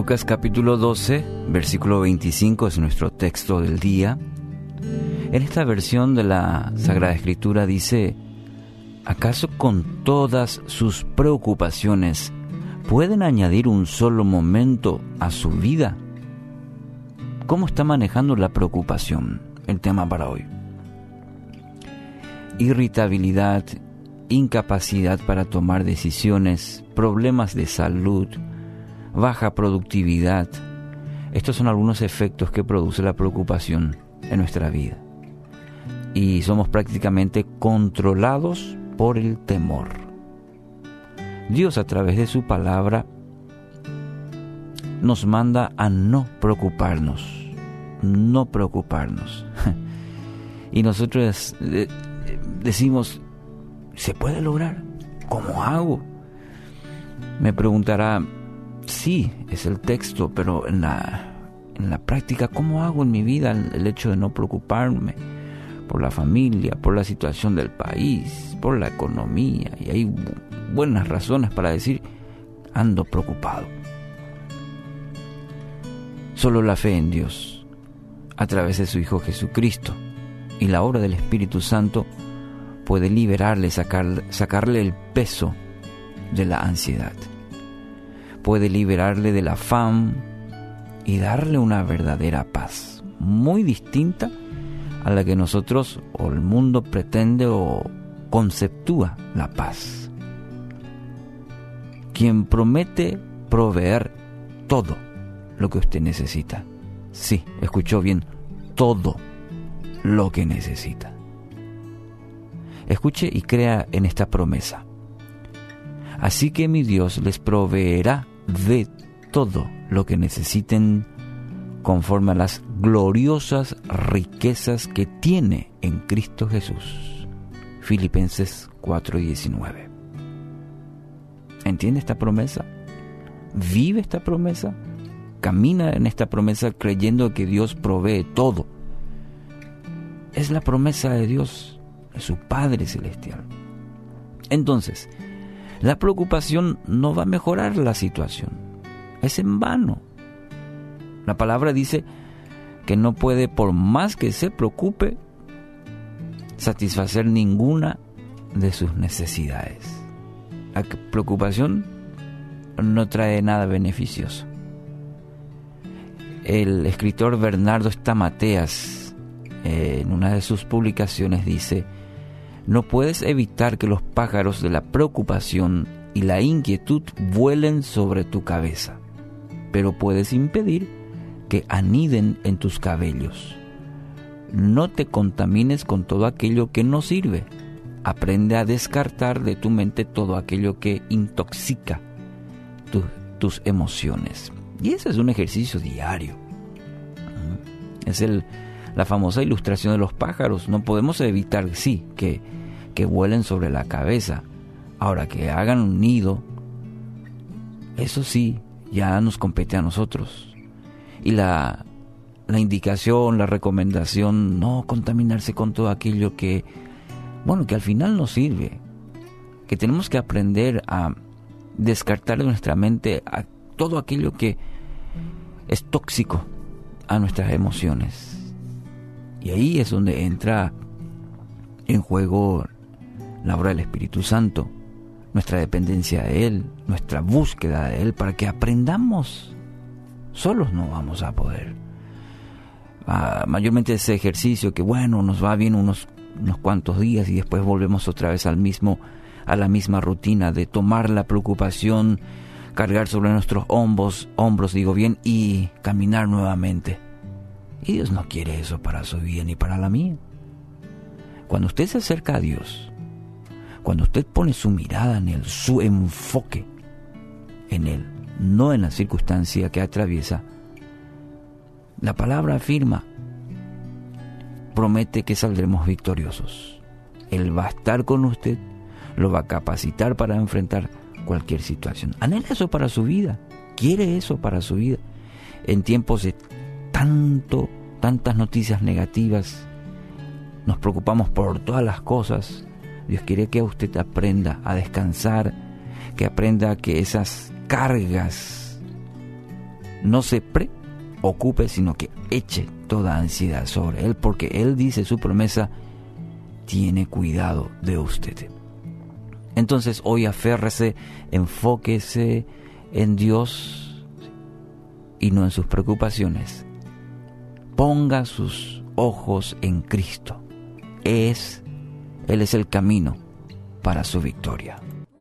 Lucas capítulo 12, versículo 25 es nuestro texto del día. En esta versión de la Sagrada Escritura dice, ¿acaso con todas sus preocupaciones pueden añadir un solo momento a su vida? ¿Cómo está manejando la preocupación? El tema para hoy. Irritabilidad, incapacidad para tomar decisiones, problemas de salud, baja productividad. Estos son algunos efectos que produce la preocupación en nuestra vida. Y somos prácticamente controlados por el temor. Dios a través de su palabra nos manda a no preocuparnos, no preocuparnos. y nosotros eh, decimos, ¿se puede lograr? ¿Cómo hago? Me preguntará, sí, es el texto, pero en la, en la práctica, ¿cómo hago en mi vida el hecho de no preocuparme por la familia, por la situación del país, por la economía? Y hay buenas razones para decir, ando preocupado. Solo la fe en Dios, a través de su Hijo Jesucristo y la obra del Espíritu Santo, puede liberarle, sacarle el peso de la ansiedad puede liberarle del afán y darle una verdadera paz, muy distinta a la que nosotros o el mundo pretende o conceptúa la paz. Quien promete proveer todo lo que usted necesita. Sí, escuchó bien, todo lo que necesita. Escuche y crea en esta promesa. Así que mi Dios les proveerá de todo lo que necesiten conforme a las gloriosas riquezas que tiene en Cristo Jesús. Filipenses 4:19. ¿Entiende esta promesa? ¿Vive esta promesa? ¿Camina en esta promesa creyendo que Dios provee todo? Es la promesa de Dios, de su Padre Celestial. Entonces, la preocupación no va a mejorar la situación. Es en vano. La palabra dice que no puede, por más que se preocupe, satisfacer ninguna de sus necesidades. La preocupación no trae nada beneficioso. El escritor Bernardo Stamateas, eh, en una de sus publicaciones, dice, no puedes evitar que los pájaros de la preocupación y la inquietud vuelen sobre tu cabeza, pero puedes impedir que aniden en tus cabellos. No te contamines con todo aquello que no sirve. Aprende a descartar de tu mente todo aquello que intoxica tus emociones. Y ese es un ejercicio diario. Es el, la famosa ilustración de los pájaros. No podemos evitar, sí, que que vuelen sobre la cabeza. Ahora que hagan un nido, eso sí, ya nos compete a nosotros. Y la, la indicación, la recomendación, no contaminarse con todo aquello que, bueno, que al final nos sirve. Que tenemos que aprender a descartar de nuestra mente a todo aquello que es tóxico a nuestras emociones. Y ahí es donde entra en juego la obra del Espíritu Santo, nuestra dependencia de Él, nuestra búsqueda de Él, para que aprendamos. Solos no vamos a poder. Ah, mayormente ese ejercicio que bueno, nos va bien unos, unos cuantos días y después volvemos otra vez al mismo, a la misma rutina de tomar la preocupación, cargar sobre nuestros hombros, hombros, digo bien, y caminar nuevamente. Y Dios no quiere eso para su vida ni para la mía. Cuando usted se acerca a Dios, cuando usted pone su mirada en él, su enfoque en él, no en la circunstancia que atraviesa, la palabra afirma, promete que saldremos victoriosos. Él va a estar con usted, lo va a capacitar para enfrentar cualquier situación. Anhela eso para su vida, quiere eso para su vida. En tiempos tanto, tantas noticias negativas, nos preocupamos por todas las cosas, Dios quiere que usted aprenda a descansar, que aprenda que esas cargas no se preocupe, sino que eche toda ansiedad sobre Él, porque Él dice su promesa, tiene cuidado de usted. Entonces hoy aférrese, enfóquese en Dios y no en sus preocupaciones. Ponga sus ojos en Cristo. Es, Él es el camino para su victoria.